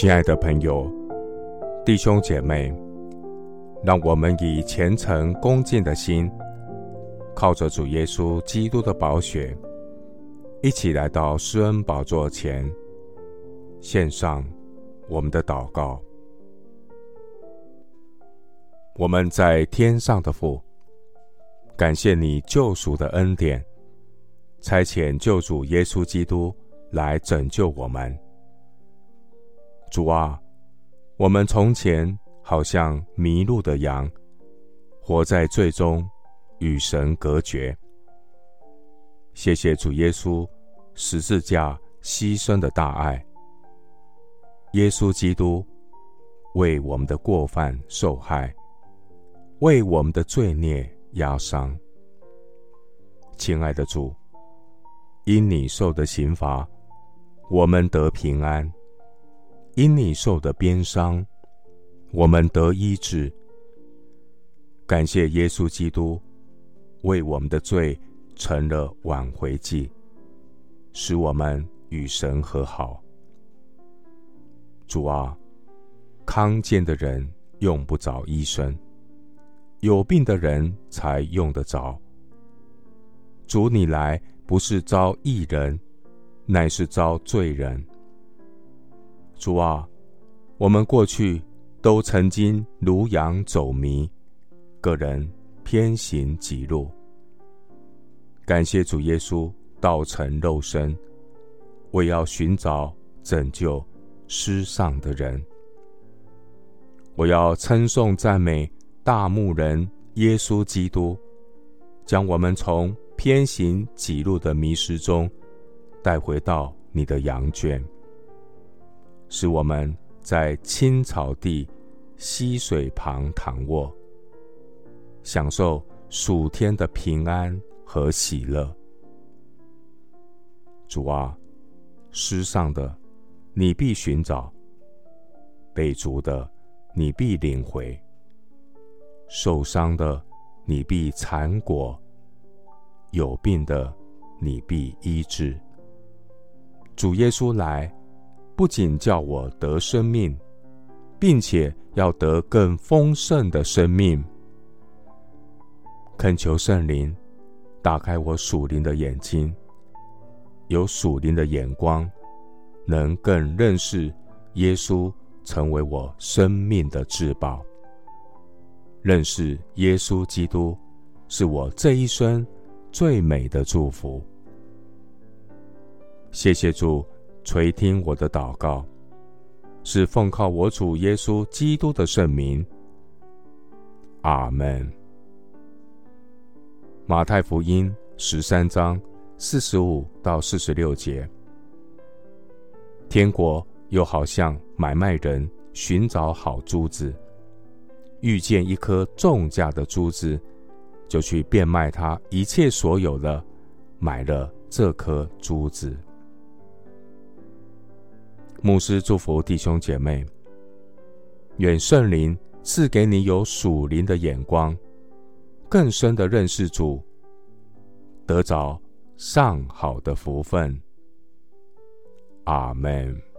亲爱的朋友、弟兄姐妹，让我们以虔诚恭敬的心，靠着主耶稣基督的宝血，一起来到施恩宝座前，献上我们的祷告。我们在天上的父，感谢你救赎的恩典，差遣救主耶稣基督来拯救我们。主啊，我们从前好像迷路的羊，活在罪中，与神隔绝。谢谢主耶稣十字架牺牲的大爱，耶稣基督为我们的过犯受害。为我们的罪孽压伤，亲爱的主，因你受的刑罚，我们得平安；因你受的鞭伤，我们得医治。感谢耶稣基督为我们的罪成了挽回祭，使我们与神和好。主啊，康健的人用不着医生。有病的人才用得着。主，你来不是招义人，乃是招罪人。主啊，我们过去都曾经如羊走迷，个人偏行己路。感谢主耶稣道成肉身，为要寻找拯救失丧的人。我要称颂赞美。大牧人耶稣基督，将我们从偏行己路的迷失中带回到你的羊圈，使我们在青草地、溪水旁躺卧，享受暑天的平安和喜乐。主啊，失丧的你必寻找，被逐的你必领回。受伤的，你必缠裹；有病的，你必医治。主耶稣来，不仅叫我得生命，并且要得更丰盛的生命。恳求圣灵打开我属灵的眼睛，有属灵的眼光，能更认识耶稣，成为我生命的至宝。认识耶稣基督，是我这一生最美的祝福。谢谢主垂听我的祷告，是奉靠我主耶稣基督的圣名。阿门。马太福音十三章四十五到四十六节：天国又好像买卖人寻找好珠子。遇见一颗重价的珠子，就去变卖他一切所有的，买了这颗珠子。牧师祝福弟兄姐妹，远圣灵赐给你有属灵的眼光，更深的认识主，得着上好的福分。阿门。